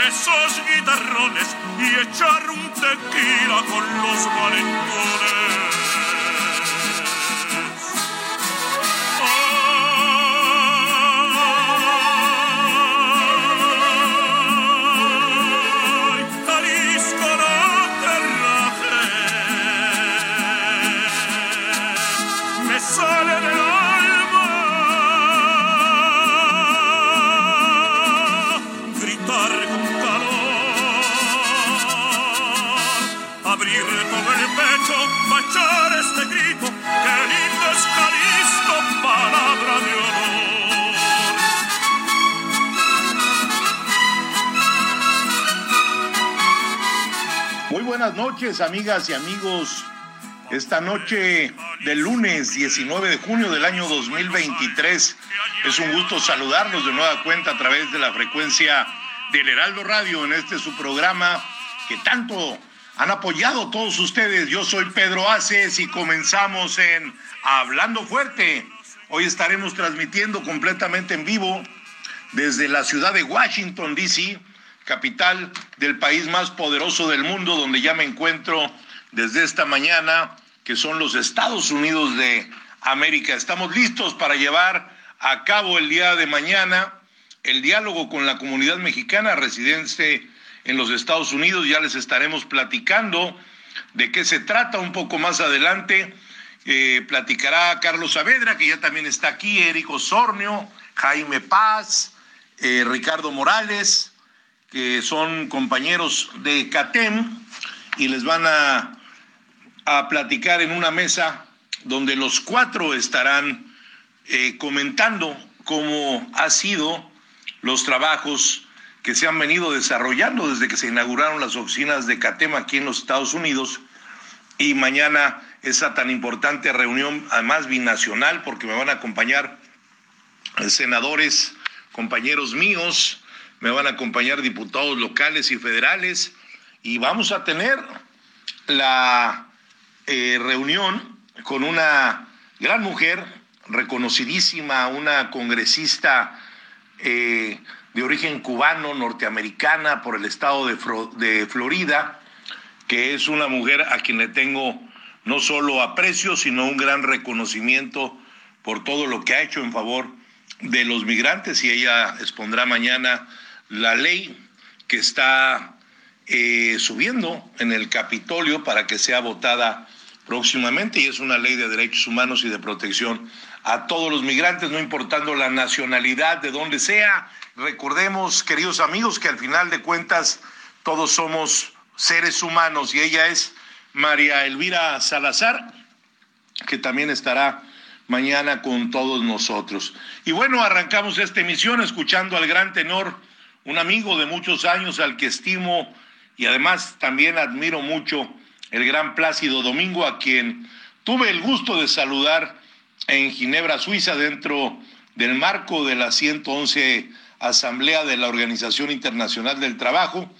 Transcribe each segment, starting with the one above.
Esos guitarrones y echar un tequila con los valentones. Buenas noches, amigas y amigos. Esta noche del lunes 19 de junio del año 2023 es un gusto saludarlos de nueva cuenta a través de la frecuencia del Heraldo Radio en este su programa que tanto han apoyado todos ustedes. Yo soy Pedro Aces y comenzamos en Hablando Fuerte. Hoy estaremos transmitiendo completamente en vivo desde la ciudad de Washington, D.C., capital del país más poderoso del mundo, donde ya me encuentro desde esta mañana, que son los Estados Unidos de América. Estamos listos para llevar a cabo el día de mañana el diálogo con la comunidad mexicana residente en los Estados Unidos. Ya les estaremos platicando de qué se trata un poco más adelante. Eh, platicará Carlos Saavedra, que ya también está aquí, Eric Osornio, Jaime Paz, eh, Ricardo Morales, que son compañeros de CATEM y les van a, a platicar en una mesa donde los cuatro estarán eh, comentando cómo ha sido los trabajos que se han venido desarrollando desde que se inauguraron las oficinas de CATEM aquí en los Estados Unidos. Y mañana esa tan importante reunión, además binacional, porque me van a acompañar senadores, compañeros míos, me van a acompañar diputados locales y federales y vamos a tener la eh, reunión con una gran mujer, reconocidísima, una congresista eh, de origen cubano, norteamericana, por el estado de, de Florida, que es una mujer a quien le tengo no solo aprecio, sino un gran reconocimiento por todo lo que ha hecho en favor de los migrantes y ella expondrá mañana la ley que está eh, subiendo en el Capitolio para que sea votada próximamente y es una ley de derechos humanos y de protección a todos los migrantes, no importando la nacionalidad de donde sea. Recordemos, queridos amigos, que al final de cuentas todos somos seres humanos y ella es María Elvira Salazar, que también estará mañana con todos nosotros. Y bueno, arrancamos esta emisión escuchando al gran tenor, un amigo de muchos años al que estimo y además también admiro mucho, el gran Plácido Domingo, a quien tuve el gusto de saludar en Ginebra, Suiza, dentro del marco de la 111 Asamblea de la Organización Internacional del Trabajo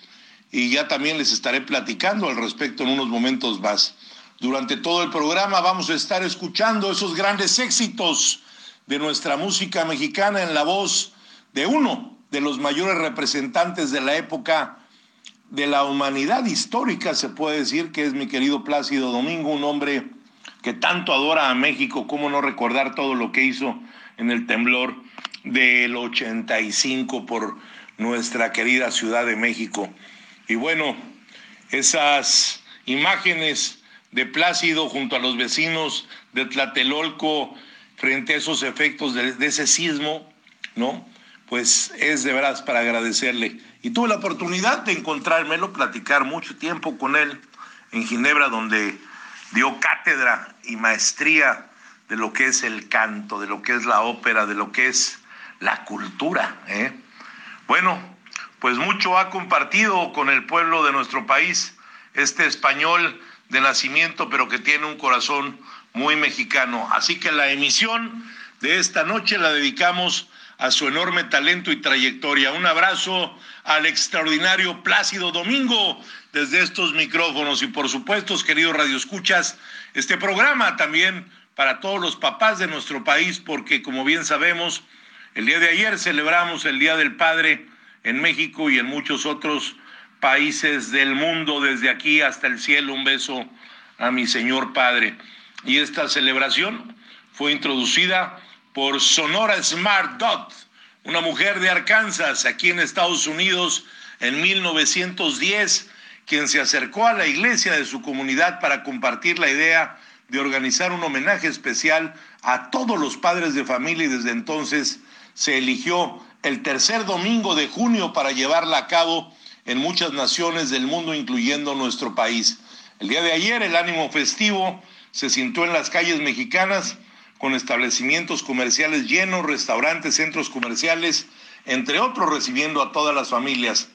y ya también les estaré platicando al respecto en unos momentos más. Durante todo el programa vamos a estar escuchando esos grandes éxitos de nuestra música mexicana en la voz de uno de los mayores representantes de la época de la humanidad histórica, se puede decir que es mi querido Plácido Domingo, un hombre que tanto adora a México, cómo no recordar todo lo que hizo en el temblor del 85 por nuestra querida Ciudad de México. Y bueno, esas imágenes de Plácido junto a los vecinos de Tlatelolco frente a esos efectos de, ese sismo, ¿no? Pues es de veras para agradecerle. Y tuve la oportunidad de encontrármelo, platicar mucho tiempo con él en Ginebra, donde dio cátedra y maestría de lo que es el canto, de lo que es la ópera, de lo que es la cultura. ¿eh? Bueno, pues mucho ha compartido con el pueblo de nuestro país este español de nacimiento, pero que tiene un corazón muy mexicano. Así que la emisión de esta noche la dedicamos a su enorme talento y trayectoria. Un abrazo al extraordinario Plácido Domingo desde estos micrófonos y por supuesto, queridos radioescuchas, este programa también para todos los papás de nuestro país, porque como bien sabemos, el día de ayer celebramos el Día del Padre en México y en muchos otros países del mundo, desde aquí hasta el cielo. Un beso a mi Señor Padre. Y esta celebración fue introducida por Sonora Smart Dot, una mujer de Arkansas, aquí en Estados Unidos, en 1910, quien se acercó a la iglesia de su comunidad para compartir la idea de organizar un homenaje especial a todos los padres de familia y desde entonces se eligió el tercer domingo de junio para llevarla a cabo en muchas naciones del mundo, incluyendo nuestro país. El día de ayer el ánimo festivo se sintió en las calles mexicanas con establecimientos comerciales llenos, restaurantes, centros comerciales, entre otros recibiendo a todas las familias.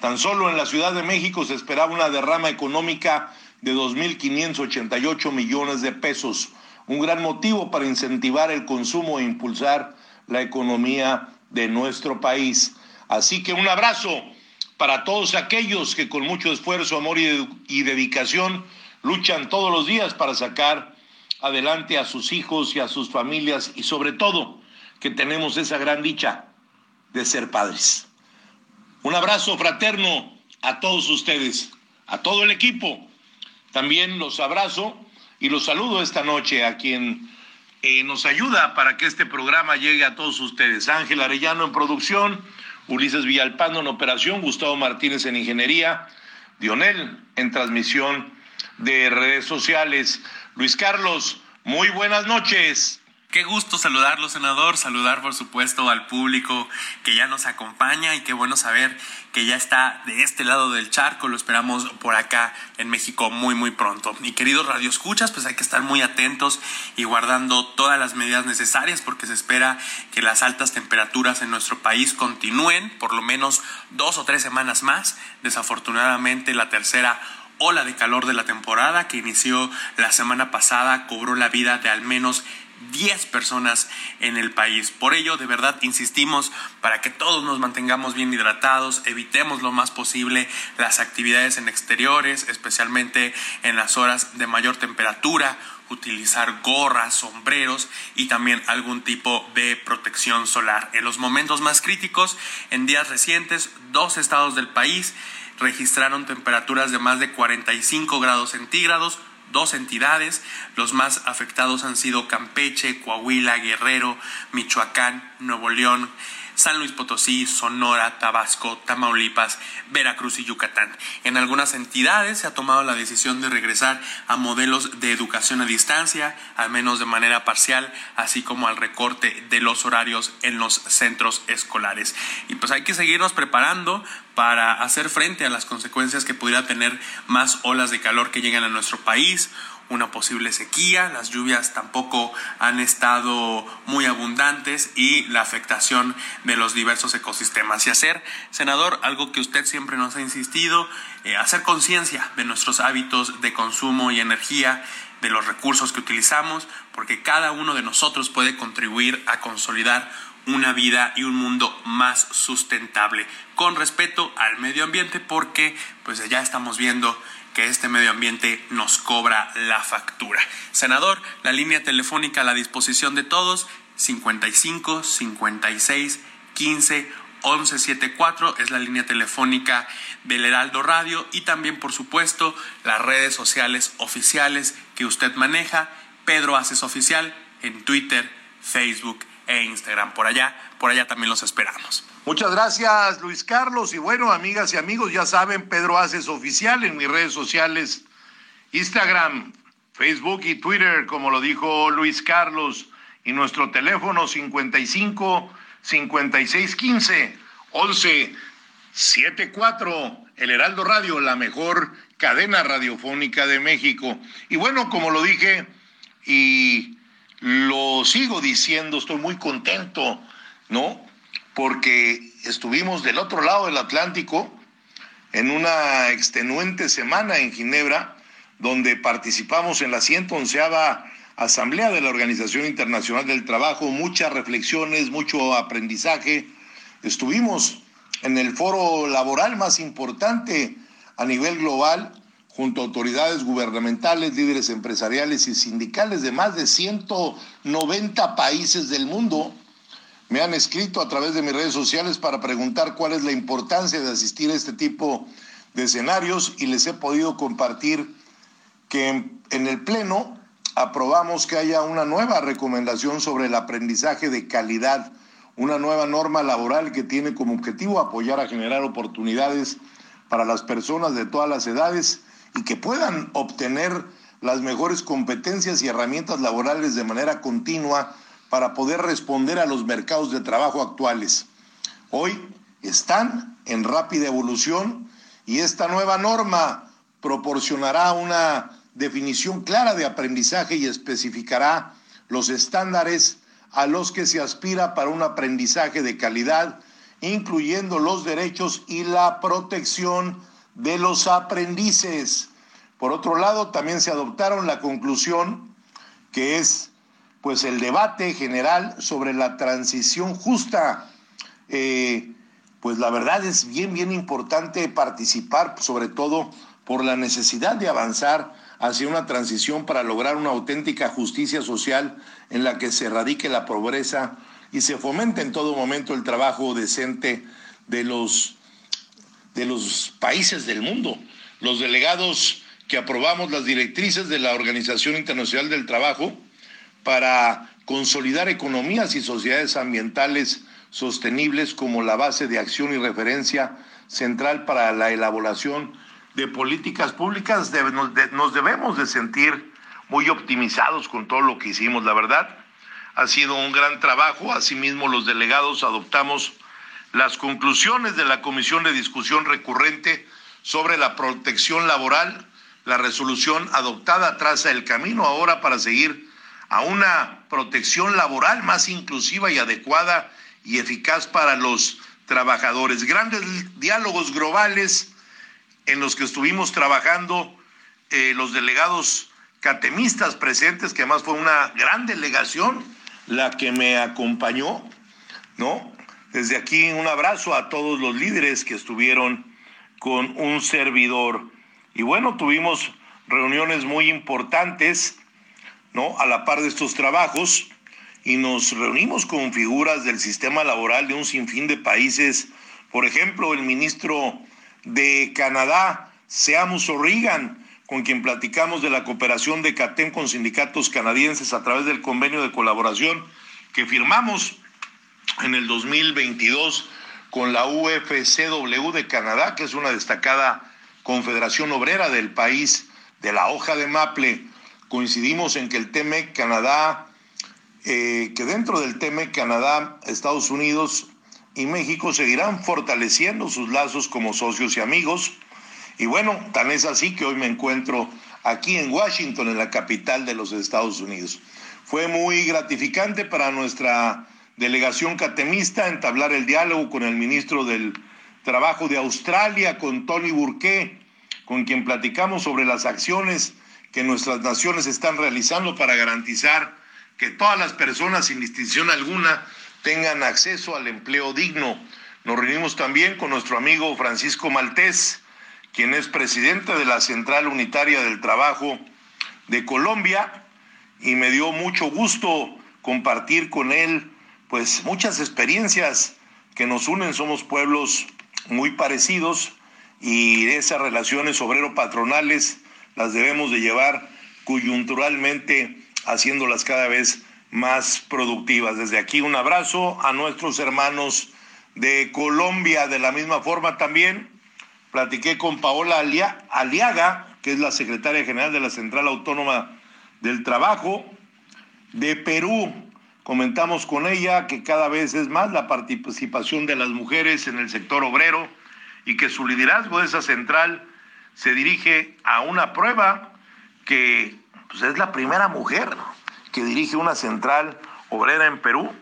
Tan solo en la Ciudad de México se esperaba una derrama económica de 2.588 millones de pesos, un gran motivo para incentivar el consumo e impulsar la economía de nuestro país. Así que un abrazo para todos aquellos que con mucho esfuerzo, amor y, dedicación luchan todos los días para sacar adelante a sus hijos y a sus familias y sobre todo que tenemos esa gran dicha de ser padres. Un abrazo fraterno a todos ustedes, a todo el equipo también los abrazo y los saludo esta noche a quien eh, nos ayuda para que este programa llegue a todos ustedes. Ángel Arellano en producción, Ulises Villalpando en operación, Gustavo Martínez en ingeniería, Dionel en transmisión de redes sociales. Luis Carlos, muy buenas noches. Qué gusto saludarlo, senador, saludar por supuesto al público que ya nos acompaña y qué bueno saber que ya está de este lado del charco, lo esperamos por acá en México muy muy pronto. Y queridos radioescuchas, pues hay que estar muy atentos y guardando todas las medidas necesarias porque se espera que las altas temperaturas en nuestro país continúen por lo menos dos o tres semanas más. Desafortunadamente la tercera ola de calor de la temporada que inició la semana pasada cobró la vida de al menos 10 personas en el país. Por ello, de verdad, insistimos para que todos nos mantengamos bien hidratados, evitemos lo más posible las actividades en exteriores, especialmente en las horas de mayor temperatura, utilizar gorras, sombreros y también algún tipo de protección solar. En los momentos más críticos, en días recientes, dos estados del país registraron temperaturas de más de 45 grados centígrados, dos entidades. Los más afectados han sido Campeche, Coahuila, Guerrero, Michoacán, Nuevo León, San Luis Potosí, Sonora, Tabasco, Tamaulipas, Veracruz y Yucatán. En algunas entidades se ha tomado la decisión de regresar a modelos de educación a distancia, al menos de manera parcial, así como al recorte de los horarios en los centros escolares. Y pues hay que seguirnos preparando para hacer frente a las consecuencias que pudiera tener más olas de calor que lleguen a nuestro país una posible sequía, las lluvias tampoco han estado muy abundantes y la afectación de los diversos ecosistemas. Y hacer, senador, algo que usted siempre nos ha insistido, eh, hacer conciencia de nuestros hábitos de consumo y energía, de los recursos que utilizamos, porque cada uno de nosotros puede contribuir a consolidar una vida y un mundo más sustentable con respeto al medio ambiente porque pues ya estamos viendo que este medio ambiente nos cobra la factura. Senador, la línea telefónica a la disposición de todos, 55 56 15 1174 es la línea telefónica del Heraldo Radio y también, por supuesto, las redes sociales oficiales que usted maneja. Pedro Haces Oficial en Twitter, Facebook e Instagram. Por allá, por allá también los esperamos. Muchas gracias, Luis Carlos. Y bueno, amigas y amigos, ya saben, Pedro Haces Oficial en mis redes sociales, Instagram, Facebook y Twitter, como lo dijo Luis Carlos. Y nuestro teléfono 55 56 15 11 74. El Heraldo Radio, la mejor cadena radiofónica de México. Y bueno, como lo dije y lo sigo diciendo, estoy muy contento, ¿no? Porque estuvimos del otro lado del Atlántico en una extenuante semana en Ginebra, donde participamos en la 111 Asamblea de la Organización Internacional del Trabajo, muchas reflexiones, mucho aprendizaje. Estuvimos en el foro laboral más importante a nivel global, junto a autoridades gubernamentales, líderes empresariales y sindicales de más de 190 países del mundo. Me han escrito a través de mis redes sociales para preguntar cuál es la importancia de asistir a este tipo de escenarios y les he podido compartir que en el Pleno aprobamos que haya una nueva recomendación sobre el aprendizaje de calidad, una nueva norma laboral que tiene como objetivo apoyar a generar oportunidades para las personas de todas las edades y que puedan obtener las mejores competencias y herramientas laborales de manera continua para poder responder a los mercados de trabajo actuales. Hoy están en rápida evolución y esta nueva norma proporcionará una definición clara de aprendizaje y especificará los estándares a los que se aspira para un aprendizaje de calidad, incluyendo los derechos y la protección de los aprendices. Por otro lado, también se adoptaron la conclusión que es pues el debate general sobre la transición justa. Eh, pues la verdad es bien, bien importante participar, sobre todo por la necesidad de avanzar hacia una transición para lograr una auténtica justicia social en la que se erradique la pobreza y se fomente en todo momento el trabajo decente de los, de los países del mundo. Los delegados que aprobamos las directrices de la Organización Internacional del Trabajo para consolidar economías y sociedades ambientales sostenibles como la base de acción y referencia central para la elaboración de políticas públicas nos, debemos de sentir muy optimizados con todo lo que hicimos, la verdad. Ha sido un gran trabajo, asimismo los delegados adoptamos las conclusiones de la Comisión de Discusión Recurrente sobre la protección laboral. La resolución adoptada traza el camino ahora para seguir a una protección laboral más inclusiva y adecuada y eficaz para los trabajadores. Grandes diálogos globales en los que estuvimos trabajando eh, los delegados catemistas presentes, que además fue una gran delegación la que me acompañó, ¿no? Desde aquí un abrazo a todos los líderes que estuvieron con un servidor. Y bueno, tuvimos reuniones muy importantes, ¿no? A la par de estos trabajos y nos reunimos con figuras del sistema laboral de un sinfín de países. Por ejemplo, el ministro de Canadá, Seamus O'Regan, con quien platicamos de la cooperación de CATEM con sindicatos canadienses a través del convenio de colaboración que firmamos en el 2022 con la UFCW de Canadá, que es una destacada confederación obrera del país de la hoja de Maple. Coincidimos en que el TEMEC Canadá, eh, que dentro del TEMEC Canadá, Estados Unidos y México seguirán fortaleciendo sus lazos como socios y amigos. Y bueno, tan es así que hoy me encuentro aquí en Washington, en la capital de los Estados Unidos. Fue muy gratificante para nuestra delegación catemista entablar el diálogo con el ministro del Trabajo de Australia, con Tony Burke, con quien platicamos sobre las acciones que nuestras naciones están realizando para garantizar que todas las personas, sin distinción alguna, tengan acceso al empleo digno. Nos reunimos también con nuestro amigo Francisco Maltés, quien es presidente de la Central Unitaria del Trabajo de Colombia, y me dio mucho gusto compartir con él pues muchas experiencias que nos unen, somos pueblos muy parecidos y esas relaciones obrero-patronales las debemos de llevar coyunturalmente haciéndolas cada vez más productivas. Desde aquí un abrazo a nuestros hermanos de Colombia. De la misma forma también platiqué con Paola Aliaga, que es la secretaria general de la Central Autónoma del Trabajo. De Perú, comentamos con ella que cada vez es más la participación de las mujeres en el sector obrero y que su liderazgo de esa central se dirige a una prueba que pues, es la primera mujer que dirige una central obrera en Perú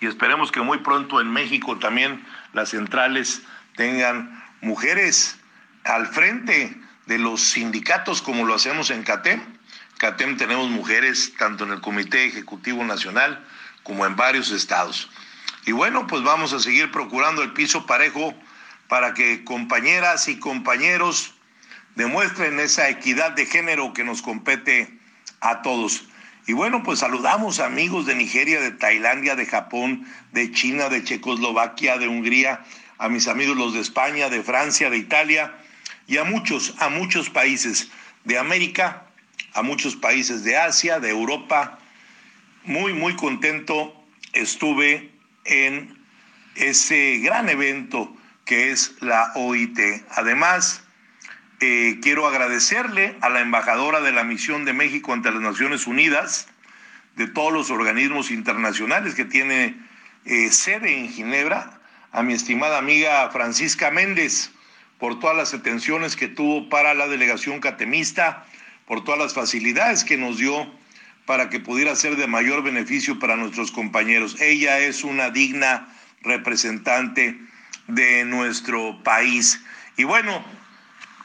y esperemos que muy pronto en México también las centrales tengan mujeres al frente de los sindicatos como lo hacemos en CATEM. CATEM tenemos mujeres tanto en el Comité Ejecutivo Nacional como en varios estados. Y bueno, pues vamos a seguir procurando el piso parejo para que compañeras y compañeros demuestren esa equidad de género que nos compete a todos. Y bueno, pues saludamos amigos de Nigeria, de Tailandia, de Japón, de China, de Checoslovaquia, de Hungría, a mis amigos los de España, de Francia, de Italia y a muchos, a muchos países de América, a muchos países de Asia, de Europa. Muy, muy contento estuve en ese gran evento que es la OIT. Además, eh, quiero agradecerle a la embajadora de la Misión de México ante las Naciones Unidas, de todos los organismos internacionales que tiene eh, sede en Ginebra, a mi estimada amiga Francisca Méndez, por todas las atenciones que tuvo para la delegación catemista, por todas las facilidades que nos dio para que pudiera ser de mayor beneficio para nuestros compañeros. Ella es una digna representante de nuestro país. Y bueno,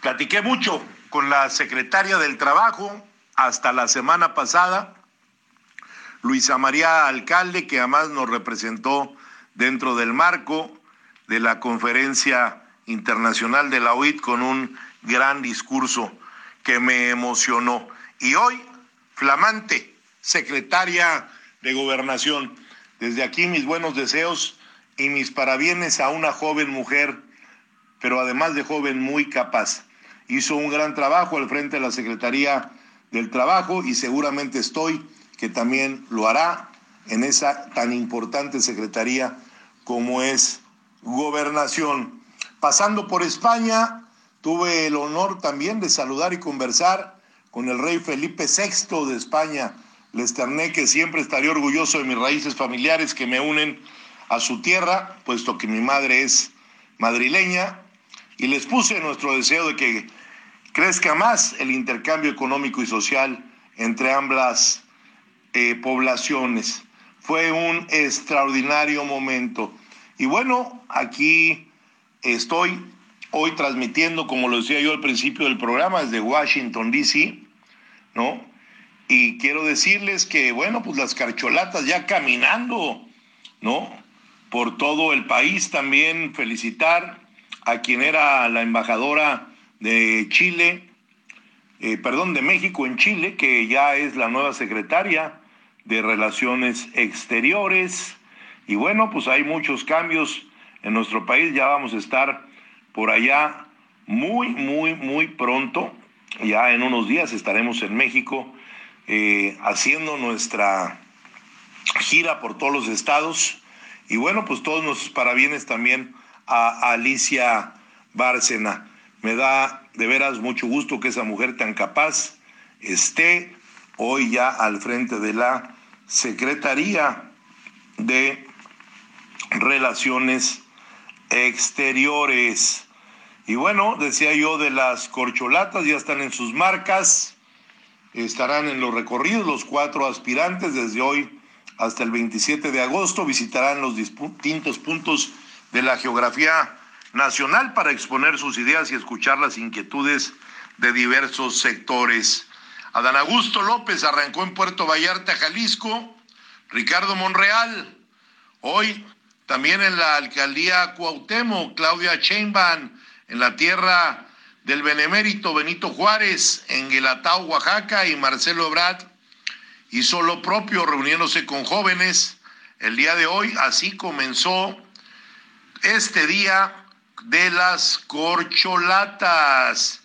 Platiqué mucho con la secretaria del Trabajo hasta la semana pasada, Luisa María Alcalde, que además nos representó dentro del marco de la conferencia internacional de la OIT con un gran discurso que me emocionó. Y hoy, flamante secretaria de gobernación, desde aquí mis buenos deseos y mis parabienes a una joven mujer, pero además de joven muy capaz hizo un gran trabajo al frente de la Secretaría del Trabajo y seguramente estoy que también lo hará en esa tan importante secretaría como es gobernación. Pasando por España, tuve el honor también de saludar y conversar con el rey Felipe VI de España. Le externé que siempre estaré orgulloso de mis raíces familiares que me unen a su tierra, puesto que mi madre es madrileña, y les puse nuestro deseo de que crezca más el intercambio económico y social entre ambas eh, poblaciones. Fue un extraordinario momento. Y bueno, aquí estoy hoy transmitiendo, como lo decía yo al principio del programa, desde Washington, D.C., ¿no? Y quiero decirles que, bueno, pues las carcholatas ya caminando, ¿no? Por todo el país también felicitar a quien era la embajadora de Chile, eh, perdón, de México en Chile, que ya es la nueva secretaria de Relaciones Exteriores. Y bueno, pues hay muchos cambios en nuestro país, ya vamos a estar por allá muy, muy, muy pronto. Ya en unos días estaremos en México eh, haciendo nuestra gira por todos los estados. Y bueno, pues todos nuestros parabienes también a Alicia Bárcena. Me da de veras mucho gusto que esa mujer tan capaz esté hoy ya al frente de la Secretaría de Relaciones Exteriores. Y bueno, decía yo de las corcholatas, ya están en sus marcas, estarán en los recorridos los cuatro aspirantes desde hoy hasta el 27 de agosto, visitarán los distintos puntos de la geografía nacional para exponer sus ideas y escuchar las inquietudes de diversos sectores. Adán Augusto López arrancó en Puerto Vallarta, Jalisco. Ricardo Monreal, hoy también en la alcaldía Cuauhtémoc, Claudia Sheinbaum, en la tierra del benemérito Benito Juárez, en Guelatao, Oaxaca, y Marcelo Ebrard hizo lo propio reuniéndose con jóvenes. El día de hoy así comenzó este día de las corcholatas.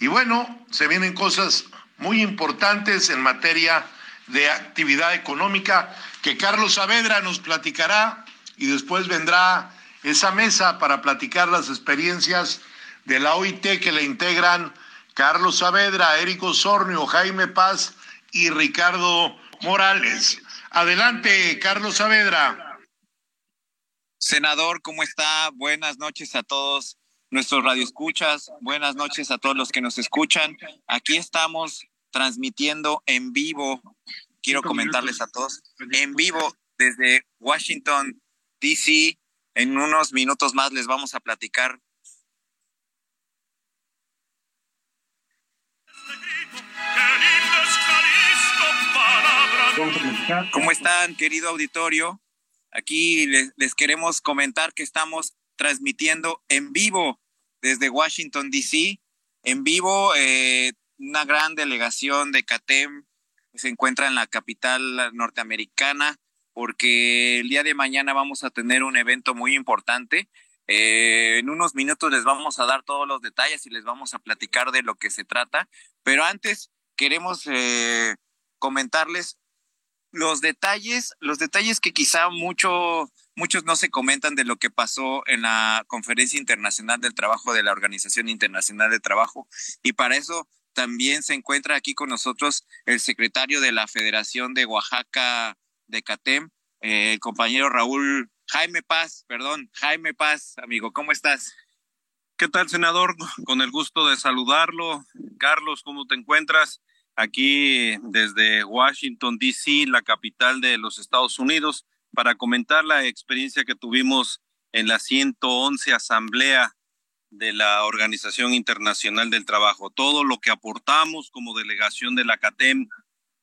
Y bueno, se vienen cosas muy importantes en materia de actividad económica que Carlos Saavedra nos platicará y después vendrá esa mesa para platicar las experiencias de la OIT que le integran Carlos Saavedra, Érico Osornio, Jaime Paz y Ricardo Morales. Adelante, Carlos Saavedra. Senador, ¿cómo está? Buenas noches a todos nuestros radioescuchas. Buenas noches a todos los que nos escuchan. Aquí estamos transmitiendo en vivo. Quiero comentarles a todos en vivo desde Washington, D.C. En unos minutos más les vamos a platicar ¿Cómo están, querido auditorio? Aquí les, queremos comentar que estamos transmitiendo en vivo desde Washington, D.C. En vivo, eh, una gran delegación de CATEM se encuentra en la capital norteamericana porque el día de mañana vamos a tener un evento muy importante. Eh, en unos minutos les vamos a dar todos los detalles y les vamos a platicar de lo que se trata, pero antes queremos eh, comentarles los detalles, los detalles que quizá mucho, muchos no se comentan de lo que pasó en la Conferencia Internacional del Trabajo de la Organización Internacional de Trabajo. Y para eso también se encuentra aquí con nosotros el secretario de la Federación de Oaxaca de CATEM, eh, el compañero Raúl Jaime Paz, perdón, Jaime Paz, amigo, ¿cómo estás? ¿Qué tal, senador? Con el gusto de saludarlo. Carlos, ¿cómo te encuentras? Aquí desde Washington, D.C., la capital de los Estados Unidos, para comentar la experiencia que tuvimos en la 111 Asamblea de la Organización Internacional del Trabajo. Todo lo que aportamos como delegación de la CATEM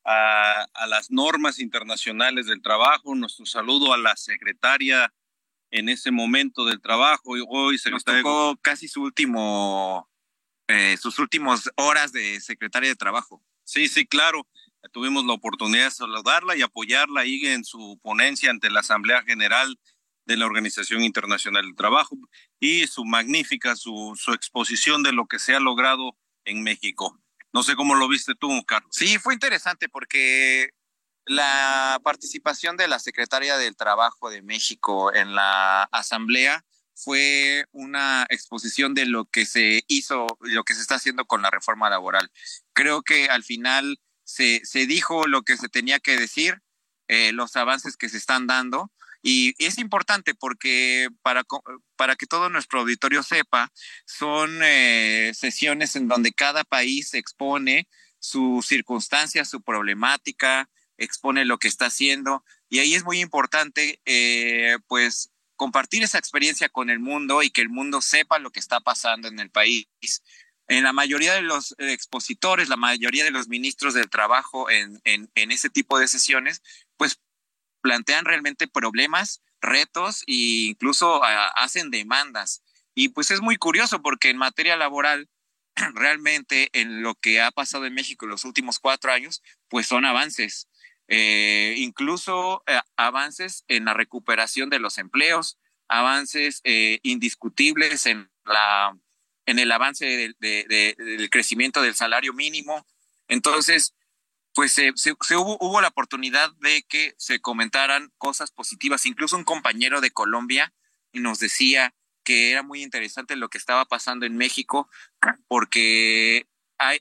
a, las normas internacionales del trabajo. Nuestro saludo a la secretaria en ese momento del trabajo. Y hoy secretaria... Nos tocó casi su último, eh, sus últimas horas de secretaria de trabajo. Sí, sí, claro. Tuvimos la oportunidad de saludarla y apoyarla ahí en su ponencia ante la Asamblea General de la Organización Internacional del Trabajo y su magnífica, su, su exposición de lo que se ha logrado en México. No sé cómo lo viste tú, Carlos. Sí, fue interesante porque la participación de la Secretaria del Trabajo de México en la Asamblea fue una exposición de lo que se hizo, lo que se está haciendo con la reforma laboral. Creo que al final se, se dijo lo que se tenía que decir, eh, los avances que se están dando. Y es importante porque para, para que todo nuestro auditorio sepa, son eh, sesiones en donde cada país expone sus circunstancias, su problemática, expone lo que está haciendo. Y ahí es muy importante, eh, pues, compartir esa experiencia con el mundo y que el mundo sepa lo que está pasando en el país. En la mayoría de los expositores, la mayoría de los ministros del trabajo en, en, ese tipo de sesiones, pues plantean realmente problemas, retos e incluso ah, hacen demandas. Y pues es muy curioso porque en materia laboral, realmente en lo que ha pasado en México en los últimos cuatro años, pues son avances. Eh, incluso eh, avances en la recuperación de los empleos, avances eh, indiscutibles en, la, en el avance del crecimiento del salario mínimo. Entonces, pues se, hubo, hubo, la oportunidad de que se comentaran cosas positivas. Incluso un compañero de Colombia nos decía que era muy interesante lo que estaba pasando en México porque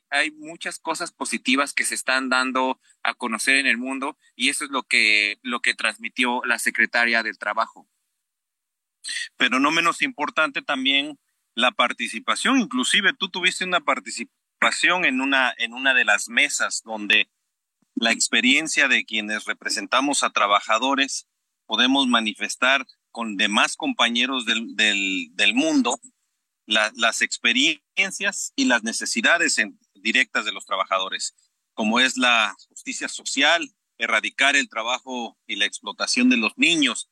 hay, muchas cosas positivas que se están dando a conocer en el mundo y eso es lo que, lo que transmitió la secretaria del Trabajo. Pero no menos importante también la participación, inclusive tú tuviste una participación en una, en una de las mesas donde la experiencia de quienes representamos a trabajadores podemos manifestar con demás compañeros del, del mundo las experiencias y las necesidades directas de los trabajadores, como es la justicia social, erradicar el trabajo y la explotación de los niños.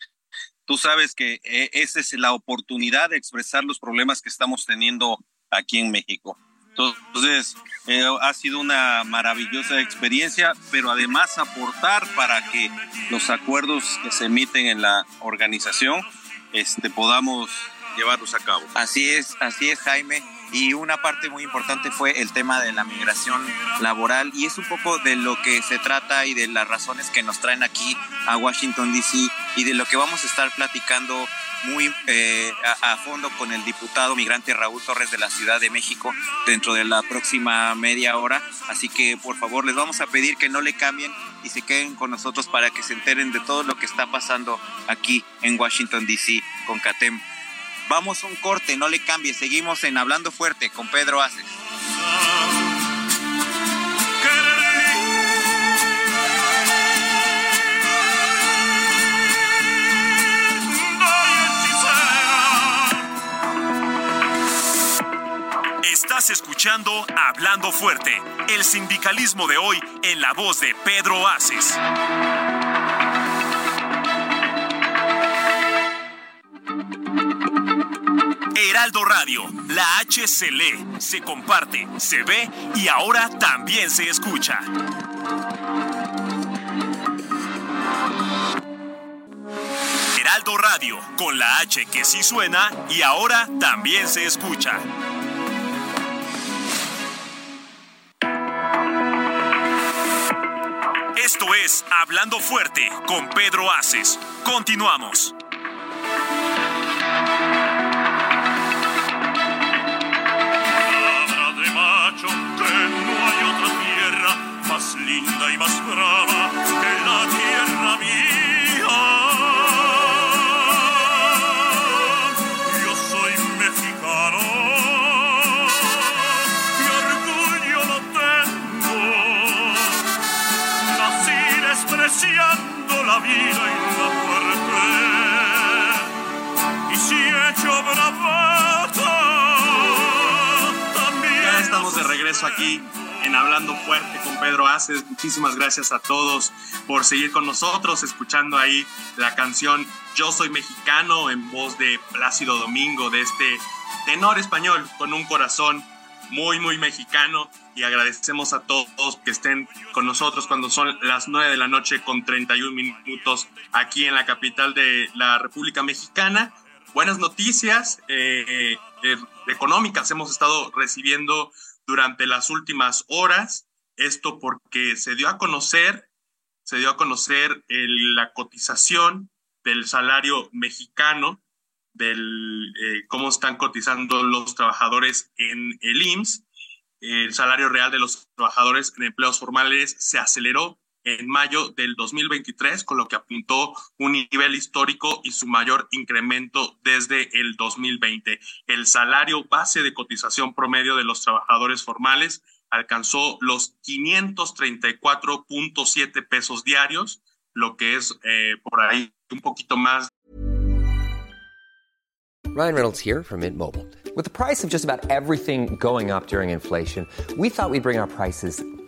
Tú sabes que eh, esa es la oportunidad de expresar los problemas que estamos teniendo aquí en México. Entonces, eh, ha sido una maravillosa experiencia, pero además aportar para que los acuerdos que se emiten en la organización este, podamos llevarlos a cabo. Así es, así es, Jaime. Y una parte muy importante fue el tema de la migración laboral y es un poco de lo que se trata y de las razones que nos traen aquí a Washington, D.C. y de lo que vamos a estar platicando muy eh, a, fondo con el diputado migrante Raúl Torres de la Ciudad de México dentro de la próxima media hora. Así que por favor les vamos a pedir que no le cambien y se queden con nosotros para que se enteren de todo lo que está pasando aquí en Washington, D.C. con CATEM. Vamos a un corte, no le cambie, seguimos en Hablando Fuerte con Pedro Aces. Estás escuchando Hablando Fuerte, el sindicalismo de hoy en la voz de Pedro Aces. Heraldo Radio, la H se lee, se comparte, se ve y ahora también se escucha. Heraldo Radio, con la H que sí suena y ahora también se escucha. Esto es Hablando Fuerte con Pedro Aces. Continuamos. Muchísimas gracias a todos por seguir con nosotros, escuchando ahí la canción Yo Soy Mexicano en voz de Plácido Domingo, de este tenor español con un corazón muy, muy mexicano. Y agradecemos a todos que estén con nosotros cuando son las 9 de la noche con 31 minutos aquí en la capital de la República Mexicana. Buenas noticias eh, eh, económicas hemos estado recibiendo durante las últimas horas. Esto porque se dio a conocer, se dio a conocer la cotización del salario mexicano, del eh, cómo están cotizando los trabajadores en el IMSS. El salario real de los trabajadores en empleos formales se aceleró en mayo del 2023, con lo que apuntó un nivel histórico y su mayor incremento desde el 2020. El salario base de cotización promedio de los trabajadores formales alcanzó los 534.7 pesos diarios, lo que es eh, por ahí un poquito más. Ryan Reynolds here from Mint Mobile. With the price of just about everything going up during inflation, we thought we'd bring our prices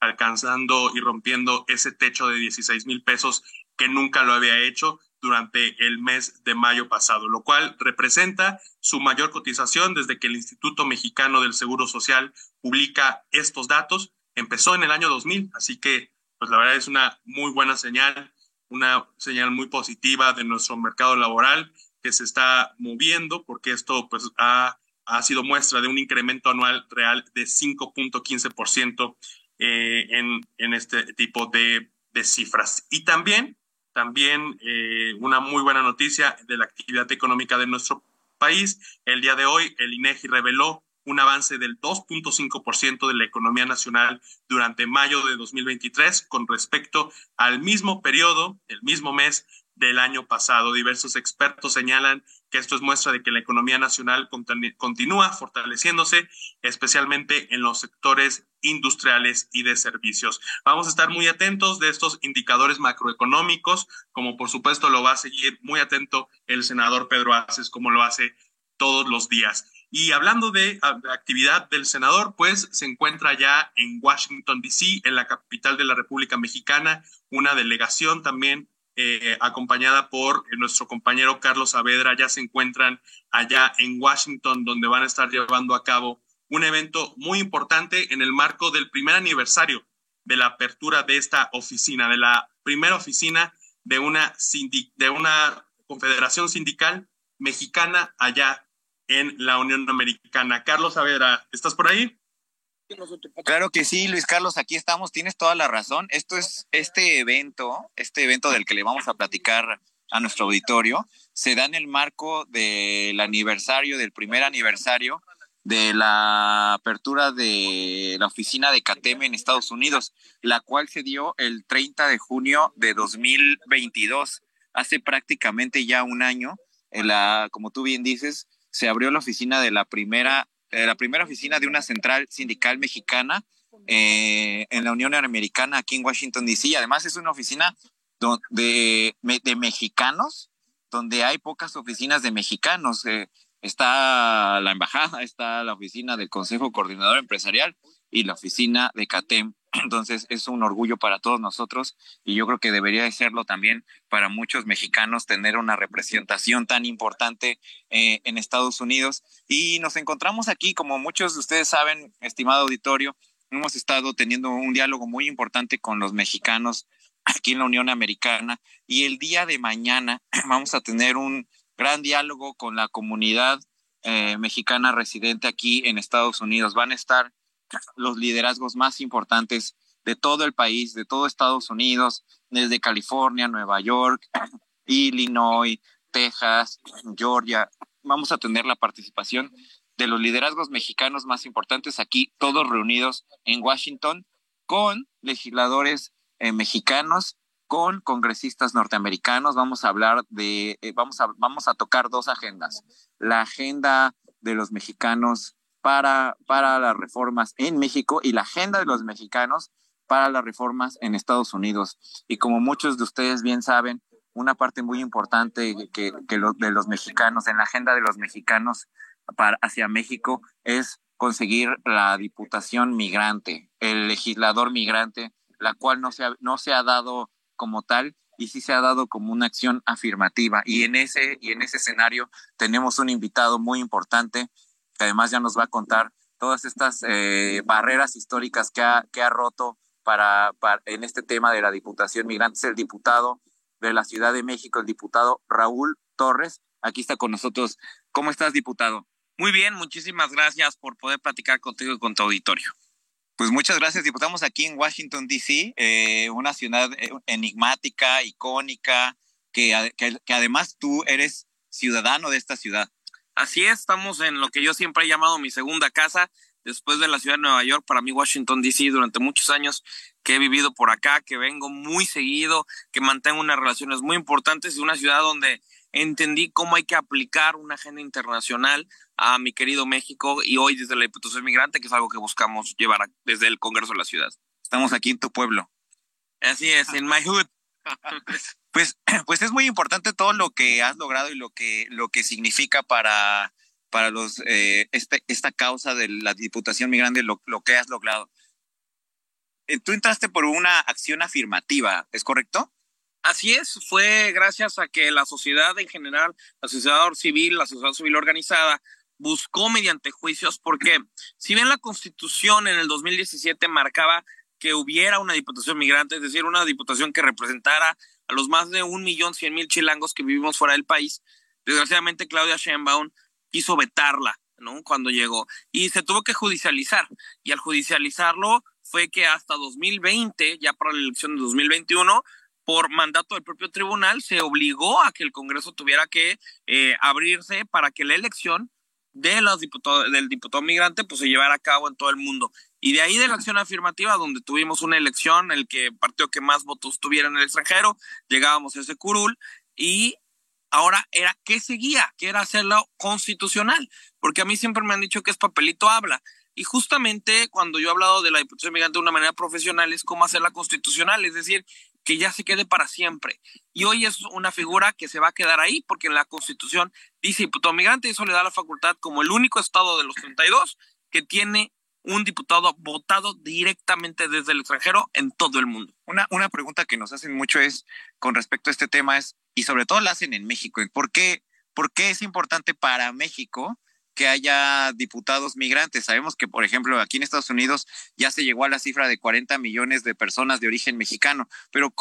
alcanzando y rompiendo ese techo de 16 mil pesos que nunca lo había hecho durante el mes de mayo pasado, lo cual representa su mayor cotización desde que el Instituto Mexicano del Seguro Social publica estos datos. Empezó en el año 2000, así que pues la verdad es una muy buena señal, una señal muy positiva de nuestro mercado laboral que se está moviendo porque esto pues ha, ha sido muestra de un incremento anual real de 5.15% eh, en, en, este tipo de, de, cifras. Y también, también eh, una muy buena noticia de la actividad económica de nuestro país. El día de hoy, el INEGI reveló un avance del 2.5% de la economía nacional durante mayo de 2023 con respecto al mismo periodo, el mismo mes del año pasado. Diversos expertos señalan que esto es muestra de que la economía nacional continúa fortaleciéndose, especialmente en los sectores industriales y de servicios. Vamos a estar muy atentos de estos indicadores macroeconómicos, como por supuesto lo va a seguir muy atento el senador Pedro Aces, como lo hace todos los días. Y hablando de, actividad del senador, pues se encuentra ya en Washington, D.C., en la capital de la República Mexicana, una delegación también eh, acompañada por nuestro compañero Carlos Saavedra, ya se encuentran allá en Washington, donde van a estar llevando a cabo un evento muy importante en el marco del primer aniversario de la apertura de esta oficina, de la primera oficina de una, de una confederación sindical mexicana allá en la Unión Americana. Carlos Saavedra, ¿estás por ahí? Claro que sí, Luis Carlos, aquí estamos, tienes toda la razón. Esto es este evento, este evento del que le vamos a platicar a nuestro auditorio, se da en el marco del aniversario, del primer aniversario de la apertura de la oficina de CATEM en Estados Unidos, la cual se dio el 30 de junio de 2022, hace prácticamente ya un año. En la, como tú bien dices, se abrió la oficina de la primera, la primera oficina de una central sindical mexicana eh, en la Unión Americana aquí en Washington D.C. Además es una oficina de, de, mexicanos, donde hay pocas oficinas de mexicanos. Eh, está la embajada, está la oficina del Consejo Coordinador Empresarial y la oficina de CATEM. Entonces es un orgullo para todos nosotros y yo creo que debería de serlo también para muchos mexicanos tener una representación tan importante eh, en Estados Unidos. Y nos encontramos aquí, como muchos de ustedes saben, estimado auditorio, hemos estado teniendo un diálogo muy importante con los mexicanos aquí en la Unión Americana y el día de mañana vamos a tener un gran diálogo con la comunidad eh, mexicana residente aquí en Estados Unidos. Van a estar los liderazgos más importantes de todo el país, de todo Estados Unidos, desde California, Nueva York, Illinois, Texas, Georgia. Vamos a tener la participación de los liderazgos mexicanos más importantes aquí, todos reunidos en Washington, con legisladores eh, mexicanos con congresistas norteamericanos. Vamos a hablar de, eh, vamos, a, vamos a tocar dos agendas. La agenda de los mexicanos para, para las reformas en México y la agenda de los mexicanos para las reformas en Estados Unidos. Y como muchos de ustedes bien saben, una parte muy importante que, que de los mexicanos, en la agenda de los mexicanos para, hacia México, es conseguir la diputación migrante, el legislador migrante, la cual no se no se ha dado como tal y sí se ha dado como una acción afirmativa. Y en ese, y en ese escenario tenemos un invitado muy importante que además ya nos va a contar todas estas eh, barreras históricas que ha, que ha roto para, para, en este tema de la Diputación Migrante. Es el diputado de la Ciudad de México, el diputado Raúl Torres. Aquí está con nosotros. ¿Cómo estás, diputado? Muy bien, muchísimas gracias por poder platicar contigo y con tu auditorio. Pues muchas gracias, diputamos aquí en Washington, D.C., eh, una ciudad eh, enigmática, icónica, que, que, además tú eres ciudadano de esta ciudad. Así es, estamos en lo que yo siempre he llamado mi segunda casa, después de la ciudad de Nueva York, para mí Washington, D.C., durante muchos años que he vivido por acá, que vengo muy seguido, que mantengo unas relaciones muy importantes y una ciudad donde entendí cómo hay que aplicar una agenda internacional a mi querido México y hoy desde la Diputación Migrante, que es algo que buscamos llevar desde el Congreso de la Ciudad. Estamos aquí en tu pueblo. Así es, en my hood. pues, pues es muy importante todo lo que has logrado y lo que, lo que significa para, para los, eh, este, esta causa de la Diputación Migrante, lo, lo que has logrado. Eh, tú entraste por una acción afirmativa, ¿es correcto? Así es, fue gracias a que la sociedad en general, la sociedad civil, la sociedad civil organizada, buscó mediante juicios, porque si bien la constitución en el 2017 marcaba que hubiera una diputación migrante, es decir, una diputación que representara a los más de un millón cien mil chilangos que vivimos fuera del país, desgraciadamente Claudia Sheinbaum quiso vetarla, ¿no? Cuando llegó y se tuvo que judicializar y al judicializarlo fue que hasta 2020, ya para la elección de 2021, por mandato del propio tribunal, se obligó a que el Congreso tuviera que eh, abrirse para que la elección de los diputados, del diputado migrante pues se llevara a cabo en todo el mundo. Y de ahí de la acción afirmativa, donde tuvimos una elección, el que partió que más votos tuviera en el extranjero, llegábamos a ese curul y ahora era qué seguía, que era hacerlo constitucional, porque a mí siempre me han dicho que es papelito habla. Y justamente cuando yo he hablado de la Diputación Migrante de una manera profesional es cómo hacerla constitucional, es decir, que ya se quede para siempre. Y hoy es una figura que se va a quedar ahí porque la Constitución dice diputado migrante y eso le da la facultad como el único estado de los 32 que tiene un diputado votado directamente desde el extranjero en todo el mundo. Una, una pregunta que nos hacen mucho es con respecto a este tema es, y sobre todo la hacen en México, ¿por qué, por qué es importante para México que haya diputados migrantes. Sabemos que, por ejemplo, aquí en Estados Unidos ya se llegó a la cifra de 40 millones de personas de origen mexicano, pero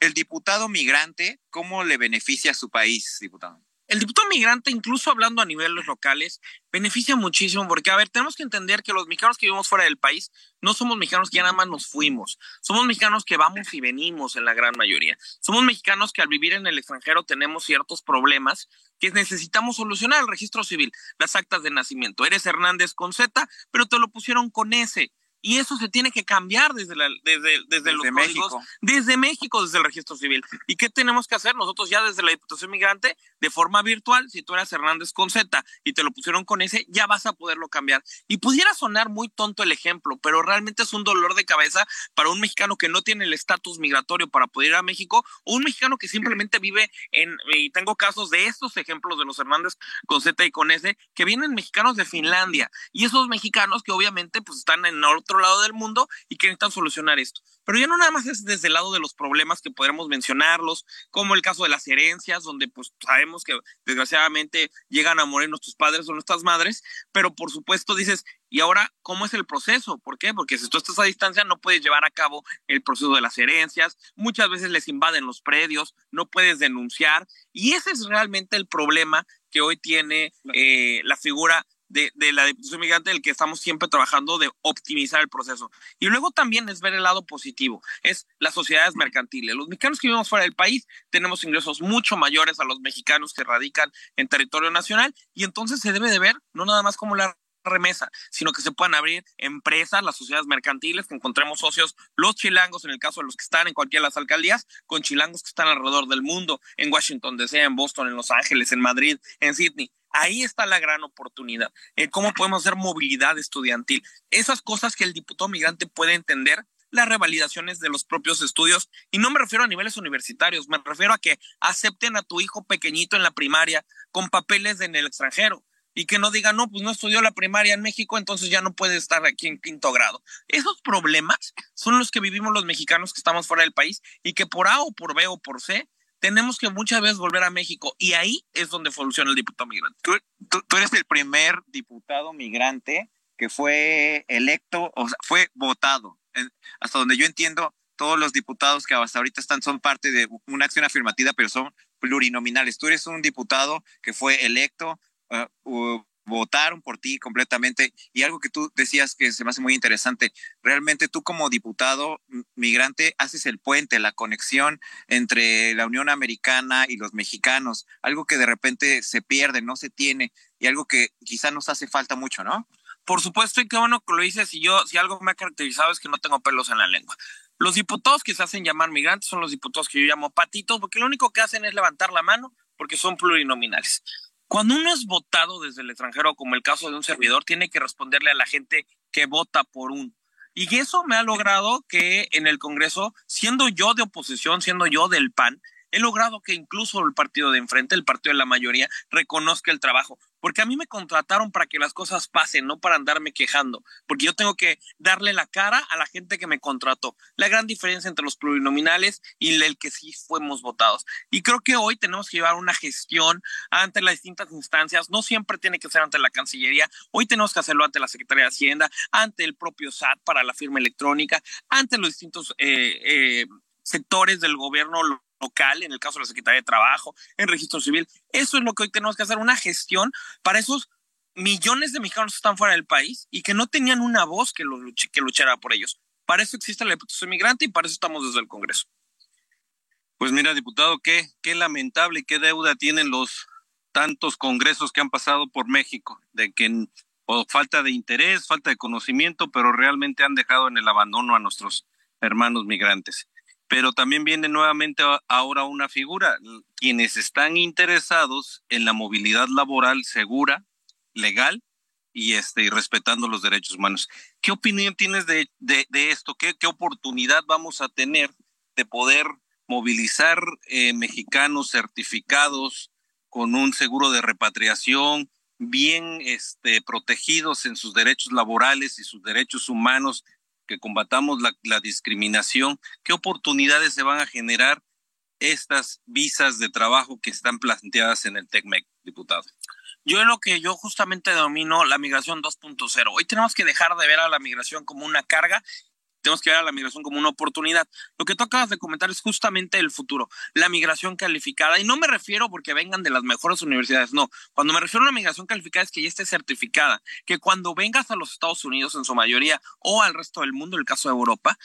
el diputado migrante, ¿cómo le beneficia a su país, diputado? El diputado migrante, incluso hablando a niveles locales, beneficia muchísimo porque, a ver, tenemos que entender que los mexicanos que vivimos fuera del país no somos mexicanos que ya nada más nos fuimos. Somos mexicanos que vamos y venimos en la gran mayoría. Somos mexicanos que al vivir en el extranjero tenemos ciertos problemas que necesitamos solucionar. El registro civil, las actas de nacimiento. Eres Hernández con Z, pero te lo pusieron con S. Y eso se tiene que cambiar desde, la, desde, desde, los México. desde México, desde el registro civil. ¿Y qué tenemos que hacer? Nosotros ya desde la Diputación Migrante, de forma virtual, si tú eras Hernández con Z y te lo pusieron con S, ya vas a poderlo cambiar. Y pudiera sonar muy tonto el ejemplo, pero realmente es un dolor de cabeza para un mexicano que no tiene el estatus migratorio para poder ir a México o un mexicano que simplemente vive en, y tengo casos de estos ejemplos de los Hernández con Z y con S, que vienen mexicanos de Finlandia. Y esos mexicanos que obviamente pues están en otro lado del mundo y que necesitan solucionar esto. Pero ya no nada más es desde el lado de los problemas que podremos mencionarlos, como el caso de las herencias, donde pues sabemos que desgraciadamente llegan a morir nuestros padres o nuestras madres, pero por supuesto dices, ¿y ahora cómo es el proceso? ¿Por qué? Porque si tú estás a distancia no puedes llevar a cabo el proceso de las herencias, muchas veces les invaden los predios, no puedes denunciar, y ese es realmente el problema que hoy tiene eh, la figura de, la Diputación Migrante del que estamos siempre trabajando de optimizar el proceso. Y luego también es ver el lado positivo, es las sociedades mercantiles. Los mexicanos que vivimos fuera del país tenemos ingresos mucho mayores a los mexicanos que radican en territorio nacional y entonces se debe de ver no nada más como la remesa, sino que se puedan abrir empresas, las sociedades mercantiles, que encontremos socios, los chilangos, en el caso de los que están en cualquiera de las alcaldías, con chilangos que están alrededor del mundo, en Washington DC, en Boston, en Los Ángeles, en Madrid, en Sydney. Ahí está la gran oportunidad. Eh, ¿Cómo podemos hacer movilidad estudiantil? Esas cosas que el diputado migrante puede entender las revalidaciones de los propios estudios. Y no me refiero a niveles universitarios, me refiero a que acepten a tu hijo pequeñito en la primaria con papeles en el extranjero y que no digan, no, pues no estudió la primaria en México, entonces ya no puede estar aquí en quinto grado. Esos problemas son los que vivimos los mexicanos que estamos fuera del país y que por A o por B o por C tenemos que muchas veces volver a México y ahí es donde funciona el diputado migrante. Tú, eres el primer diputado migrante que fue electo, o sea, fue votado. Hasta donde yo entiendo, todos los diputados que hasta ahorita están son parte de una acción afirmativa, pero son plurinominales. Tú eres un diputado que fue electo, uh, votaron por ti completamente. Y algo que tú decías que se me hace muy interesante, realmente tú como diputado migrante haces el puente, la conexión entre la Unión Americana y los mexicanos, algo que de repente se pierde, no se tiene, y algo que quizá nos hace falta mucho, ¿no? Por supuesto, y qué bueno que lo dices, y yo, si algo me ha caracterizado es que no tengo pelos en la lengua. Los diputados que se hacen llamar migrantes son los diputados que yo llamo patitos, porque lo único que hacen es levantar la mano porque son plurinominales. Cuando uno es votado desde el extranjero, como el caso de un servidor, tiene que responderle a la gente que vota por un. Y eso me ha logrado que en el Congreso, siendo yo de oposición, siendo yo del PAN, he logrado que incluso el partido de enfrente, el partido de la mayoría, reconozca el trabajo. Porque a mí me contrataron para que las cosas pasen, no para andarme quejando. Porque yo tengo que darle la cara a la gente que me contrató. La gran diferencia entre los plurinominales y el que sí fuimos votados. Y creo que hoy tenemos que llevar una gestión ante las distintas instancias. No siempre tiene que ser ante la Cancillería. Hoy tenemos que hacerlo ante la Secretaría de Hacienda, ante el propio SAT para la firma electrónica, ante los distintos eh, eh, sectores del gobierno local, en el caso de la Secretaría de Trabajo, en registro civil. Eso es lo que hoy tenemos que hacer, una gestión para esos millones de mexicanos que están fuera del país y que no tenían una voz que, luchara por ellos. Para eso existe la Diputación Migrante y para eso estamos desde el Congreso. Pues mira, diputado, qué, qué lamentable y qué deuda tienen los tantos congresos que han pasado por México, de que por falta de interés, falta de conocimiento, pero realmente han dejado en el abandono a nuestros hermanos migrantes pero también viene nuevamente ahora una figura, quienes están interesados en la movilidad laboral segura, legal y, este, y respetando los derechos humanos. ¿Qué opinión tienes de, de, esto? ¿Qué, ¿Qué oportunidad vamos a tener de poder movilizar eh, mexicanos certificados con un seguro de repatriación, bien este, protegidos en sus derechos laborales y sus derechos humanos, que combatamos la, discriminación, ¿qué oportunidades se van a generar estas visas de trabajo que están planteadas en el TECMEC, diputado? Yo lo que yo justamente domino la migración 2.0. Hoy tenemos que dejar de ver a la migración como una carga tenemos que ver a la migración como una oportunidad. Lo que tú acabas de comentar es justamente el futuro, la migración calificada. Y no me refiero porque vengan de las mejores universidades, no. Cuando me refiero a una migración calificada es que ya esté certificada, que cuando vengas a los Estados Unidos en su mayoría o al resto del mundo, en el caso de Europa,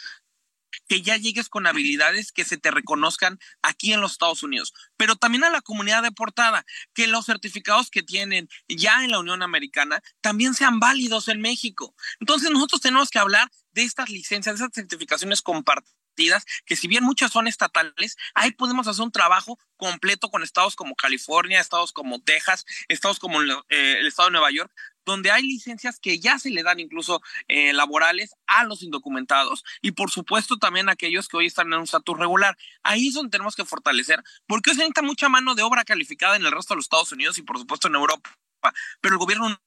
que ya llegues con habilidades que se te reconozcan aquí en los Estados Unidos, pero también a la comunidad deportada, que los certificados que tienen ya en la Unión Americana también sean válidos en México. Entonces nosotros tenemos que hablar de estas licencias, de estas certificaciones compartidas, que si bien muchas son estatales, ahí podemos hacer un trabajo completo con estados como California, estados como Texas, estados como el eh, estado de Nueva York, donde hay licencias que ya se le dan incluso eh, laborales a los indocumentados y por supuesto también a aquellos que hoy están en un estatus regular. Ahí es donde tenemos que fortalecer, porque se necesita mucha mano de obra calificada en el resto de los Estados Unidos y por supuesto en Europa, pero el gobierno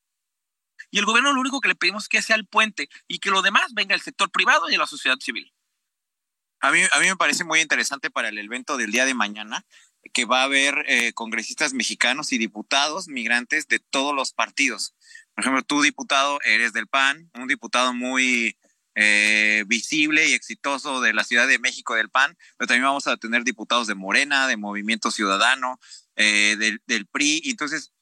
y el gobierno lo único que le pedimos es que sea el puente y que lo demás venga el sector privado y la sociedad civil. A mí, a mí me parece muy interesante para el evento del día de mañana que va a haber eh, congresistas mexicanos y diputados migrantes de todos los partidos. Por ejemplo, tú, diputado, eres del PAN, un diputado muy eh, visible y exitoso de la Ciudad de México del PAN, pero también vamos a tener diputados de Morena, de Movimiento Ciudadano, eh, del, PRI. Entonces,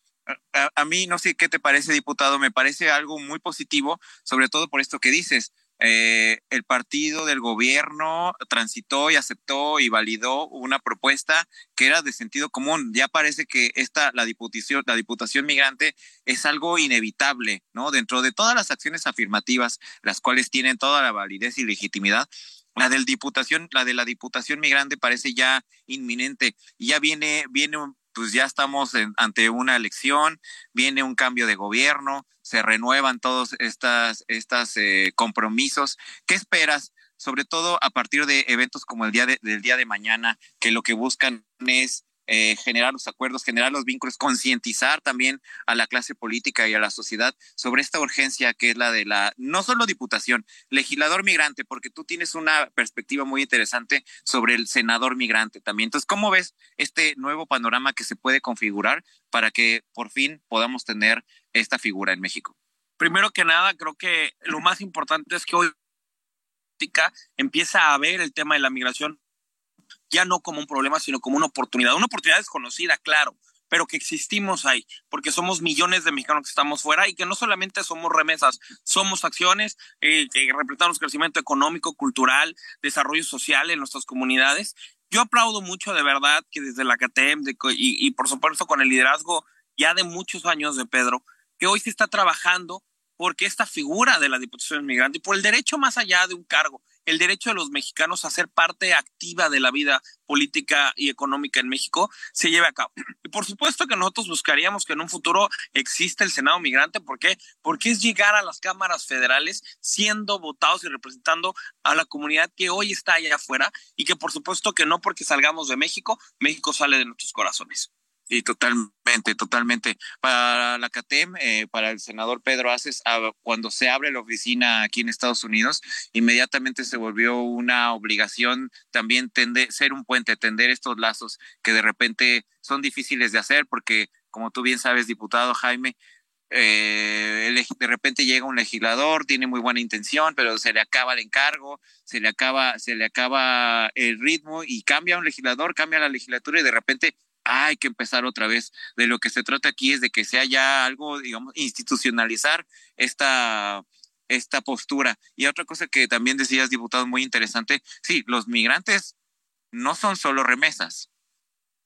a, a, mí, no sé qué te parece, diputado, me parece algo muy positivo, sobre todo por esto que dices. Eh, el partido del gobierno transitó y aceptó y validó una propuesta que era de sentido común. Ya parece que esta, la diputación, la diputación migrante es algo inevitable, ¿no? Dentro de todas las acciones afirmativas, las cuales tienen toda la validez y legitimidad, la del diputación, la de la diputación migrante parece ya inminente. Y ya viene, viene pues ya estamos ante una elección, viene un cambio de gobierno, se renuevan todos estos estas, eh, compromisos. ¿Qué esperas? Sobre todo a partir de eventos como el día del día de mañana, que lo que buscan es eh, generar los acuerdos, generar los vínculos, concientizar también a la clase política y a la sociedad sobre esta urgencia que es la de la, no solo diputación, legislador migrante, porque tú tienes una perspectiva muy interesante sobre el senador migrante también. Entonces, ¿cómo ves este nuevo panorama que se puede configurar para que por fin podamos tener esta figura en México? Primero que nada, creo que lo más importante es que hoy empieza a ver el tema de la migración ya no como un problema, sino como una oportunidad. Una oportunidad desconocida, claro, pero que existimos ahí, porque somos millones de mexicanos que estamos fuera y que no solamente somos remesas, somos acciones eh, que representamos crecimiento económico, cultural, desarrollo social en nuestras comunidades. Yo aplaudo mucho de verdad que desde la CATEM y, y por supuesto con el liderazgo ya de muchos años de Pedro, que hoy se está trabajando porque esta figura de la Diputación Migrante y por el derecho más allá de un cargo, el derecho de los mexicanos a ser parte activa de la vida política y económica en México se lleve a cabo. Y por supuesto que nosotros buscaríamos que en un futuro exista el Senado migrante. ¿Por qué? Porque es llegar a las cámaras federales siendo votados y representando a la comunidad que hoy está allá afuera y que por supuesto que no porque salgamos de México, México sale de nuestros corazones. Sí, totalmente, totalmente. Para la CATEM, eh, para el senador Pedro Aces, ah, cuando se abre la oficina aquí en Estados Unidos, inmediatamente se volvió una obligación también tender, ser un puente, tender estos lazos que de repente son difíciles de hacer porque, como tú bien sabes, diputado Jaime, eh, de repente llega un legislador, tiene muy buena intención, pero se le acaba el encargo, se le acaba, se le acaba el ritmo y cambia un legislador, cambia la legislatura y de repente hay que empezar otra vez. De lo que se trata aquí es de que sea ya algo, digamos, institucionalizar esta, esta postura. Y otra cosa que también decías, diputado, muy interesante, sí, los migrantes no son solo remesas,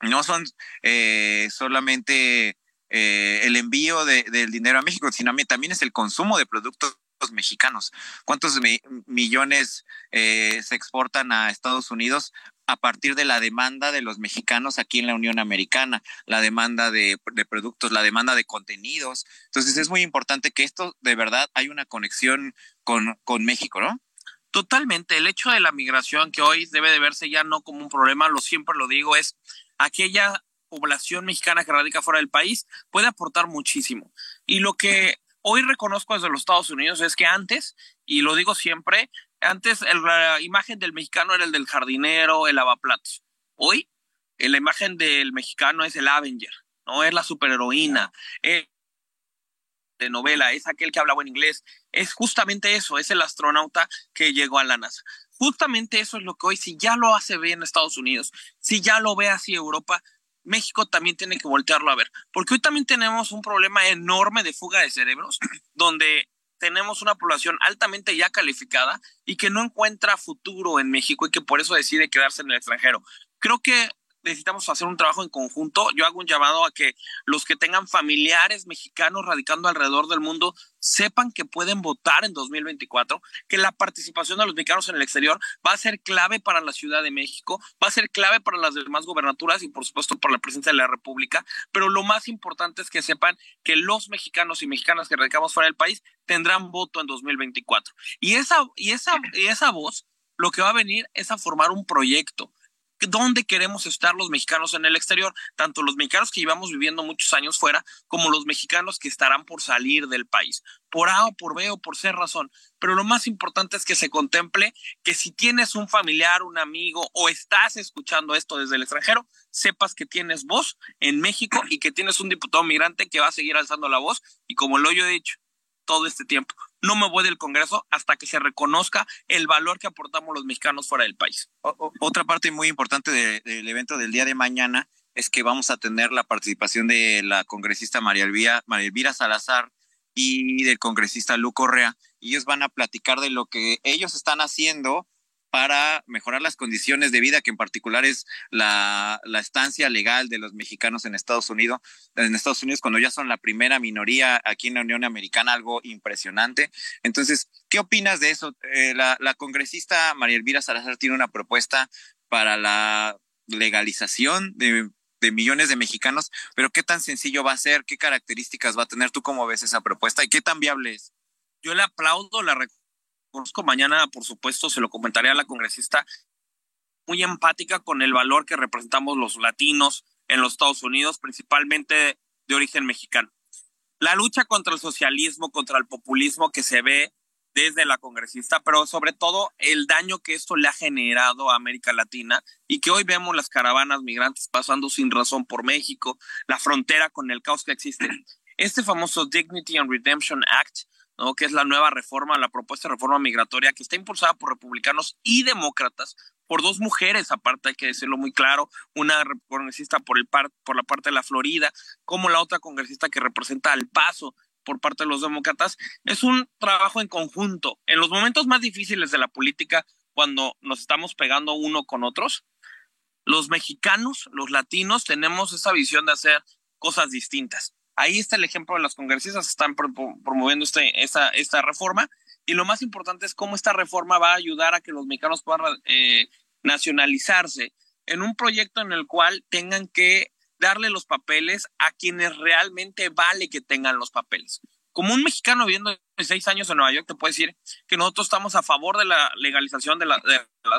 no son eh, solamente eh, el envío de, del dinero a México, sino también es el consumo de productos mexicanos. ¿Cuántos millones eh, se exportan a Estados Unidos a partir de la demanda de los mexicanos aquí en la Unión Americana, la demanda de, productos, la demanda de contenidos. Entonces es muy importante que esto de verdad hay una conexión con, con México, ¿no? Totalmente. El hecho de la migración, que hoy debe de verse ya no como un problema, lo siempre lo digo, es aquella población mexicana que radica fuera del país, puede aportar muchísimo. Y lo que hoy reconozco desde los Estados Unidos es que antes, y lo digo siempre, antes la imagen del mexicano era el del jardinero, el lavaplatos. Hoy, la imagen del mexicano es el Avenger, no es la superheroína, es de novela, es aquel que habla buen inglés, es justamente eso, es el astronauta que llegó a la NASA. Justamente eso es lo que hoy, si ya lo hace bien Estados Unidos, si ya lo ve así Europa, México también tiene que voltearlo a ver, porque hoy también tenemos un problema enorme de fuga de cerebros, donde tenemos una población altamente ya calificada y que no encuentra futuro en México y que por eso decide quedarse en el extranjero. Creo que necesitamos hacer un trabajo en conjunto. Yo hago un llamado a que los que tengan familiares mexicanos radicando alrededor del mundo sepan que pueden votar en 2024, que la participación de los mexicanos en el exterior va a ser clave para la Ciudad de México, va a ser clave para las demás gobernaturas y por supuesto para la presidencia de la República, pero lo más importante es que sepan que los mexicanos y mexicanas que radicamos fuera del país tendrán voto en 2024. Y esa, y esa, y esa voz lo que va a venir es a formar un proyecto, dónde queremos estar los mexicanos en el exterior, tanto los mexicanos que llevamos viviendo muchos años fuera, como los mexicanos que estarán por salir del país, por A o por B o por C razón. Pero lo más importante es que se contemple que si tienes un familiar, un amigo o estás escuchando esto desde el extranjero, sepas que tienes voz en México y que tienes un diputado migrante que va a seguir alzando la voz y como lo yo he dicho todo este tiempo, no me voy del Congreso hasta que se reconozca el valor que aportamos los mexicanos fuera del país. otra parte muy importante del evento del día de mañana es que vamos a tener la participación de la congresista María Elvira, María Elvira Salazar y del congresista Lu Correa. Ellos van a platicar de lo que ellos están haciendo para mejorar las condiciones de vida, que en particular es la, estancia legal de los mexicanos en Estados Unidos, en Estados Unidos cuando ya son la primera minoría aquí en la Unión Americana, algo impresionante. Entonces, ¿qué opinas de eso? Eh, la, la congresista María Elvira Salazar tiene una propuesta para la legalización de, de millones de mexicanos, pero ¿qué tan sencillo va a ser? ¿Qué características va a tener? ¿Tú cómo ves esa propuesta y qué tan viable es? Yo le aplaudo, la conozco mañana, por supuesto, se lo comentaré a la congresista, muy empática con el valor que representamos los latinos en los Estados Unidos, principalmente de origen mexicano. La lucha contra el socialismo, contra el populismo que se ve desde la congresista, pero sobre todo el daño que esto le ha generado a América Latina y que hoy vemos las caravanas migrantes pasando sin razón por México, la frontera con el caos que existe. Este famoso Dignity and Redemption Act ¿no? que es la nueva reforma, la propuesta de reforma migratoria que está impulsada por republicanos y demócratas, por dos mujeres, aparte hay que decirlo muy claro, una congresista por, el par, por la parte de la Florida, como la otra congresista que representa al paso por parte de los demócratas, es un trabajo en conjunto. En los momentos más difíciles de la política, cuando nos estamos pegando uno con otros, los mexicanos, los latinos, tenemos esa visión de hacer cosas distintas. Ahí está el ejemplo de las congresistas que están promoviendo este, esta, reforma. Y lo más importante es cómo esta reforma va a ayudar a que los mexicanos puedan eh, nacionalizarse en un proyecto en el cual tengan que darle los papeles a quienes realmente vale que tengan los papeles. Como un mexicano viviendo seis años en Nueva York, te puedo decir que nosotros estamos a favor de la legalización de la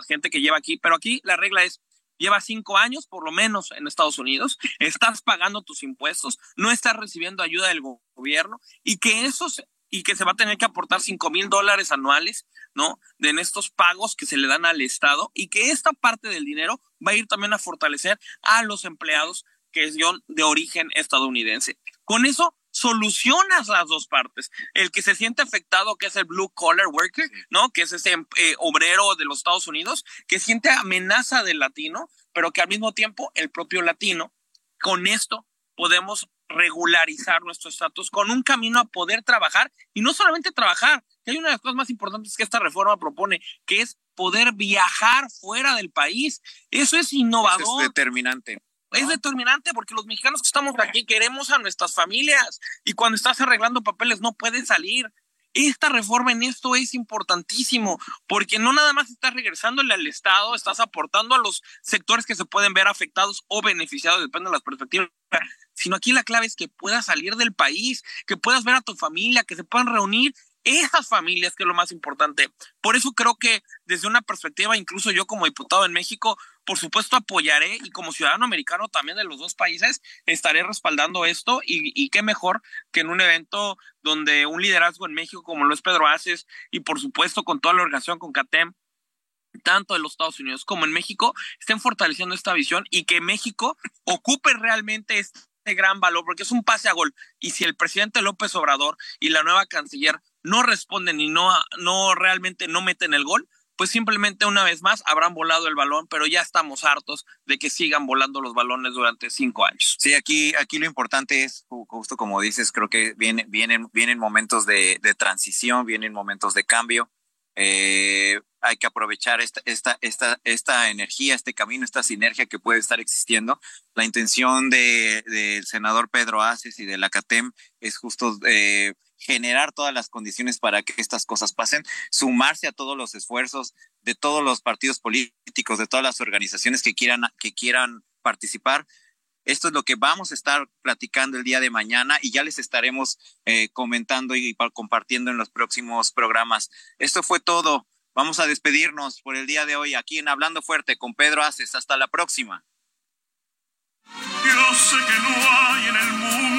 gente que lleva aquí, pero aquí la regla es llevas cinco años por lo menos en Estados Unidos, estás pagando tus impuestos, no estás recibiendo ayuda del gobierno y que esos y que se va a tener que aportar cinco mil dólares anuales, ¿no? De en estos pagos que se le dan al Estado y que esta parte del dinero va a ir también a fortalecer a los empleados que son de origen estadounidense. Con eso solucionas las dos partes. El que se siente afectado, que es el blue collar worker, ¿no? Que es ese eh, obrero de los Estados Unidos, que siente amenaza del latino, pero que al mismo tiempo el propio latino, con esto podemos regularizar nuestro estatus con un camino a poder trabajar y no solamente trabajar, que hay una de las cosas más importantes que esta reforma propone, que es poder viajar fuera del país. Eso es innovador. Eso es determinante es determinante porque los mexicanos que estamos aquí queremos a nuestras familias y cuando estás arreglando papeles no puedes salir. Esta reforma en esto es importantísimo porque no nada más estás regresándole al Estado, estás aportando a los sectores que se pueden ver afectados o beneficiados, depende de las perspectivas, sino aquí la clave es que puedas salir del país, que puedas ver a tu familia, que se puedan reunir esas familias, que es lo más importante. Por eso creo que desde una perspectiva, incluso yo como diputado en México, por supuesto apoyaré y como ciudadano americano también de los dos países, estaré respaldando esto y, y qué mejor que en un evento donde un liderazgo en México como lo es Pedro Aces y por supuesto con toda la organización con CATEM, tanto en los Estados Unidos como en México, estén fortaleciendo esta visión y que México ocupe realmente este gran valor, porque es un pase a gol. Y si el presidente López Obrador y la nueva canciller no responden y no, no realmente no meten el gol, pues simplemente una vez más habrán volado el balón, pero ya estamos hartos de que sigan volando los balones durante cinco años. Sí, aquí, aquí lo importante es, justo como dices, creo que vienen, vienen, vienen momentos de, de transición, vienen momentos de cambio. Eh, hay que aprovechar esta, esta, esta, esta energía, este camino, esta sinergia que puede estar existiendo. La intención del de, senador Pedro Aces y de la CATEM es justo eh, generar todas las condiciones para que estas cosas pasen, sumarse a todos los esfuerzos de todos los partidos políticos, de todas las organizaciones que quieran, que quieran participar. Esto es lo que vamos a estar platicando el día de mañana y ya les estaremos eh, comentando y compartiendo en los próximos programas. Esto fue todo. Vamos a despedirnos por el día de hoy aquí en Hablando Fuerte con Pedro Aces. Hasta la próxima. Yo sé que no hay en el mundo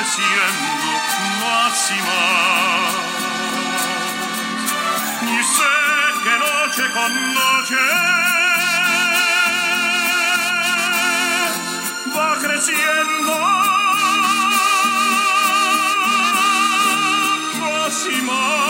creciendo más y más. Y sé que noche con noche va creciendo más y más.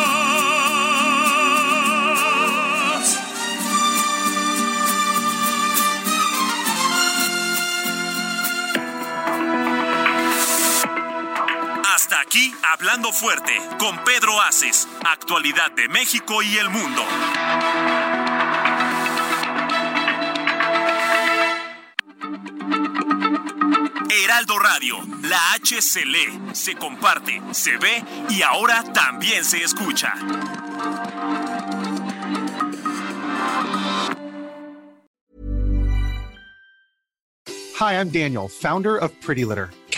Hablando fuerte, con Pedro Aces, actualidad de México y el mundo. Heraldo Radio, la H se lee, se comparte, se ve y ahora también se escucha. Hi, I'm Daniel, founder of Pretty Litter.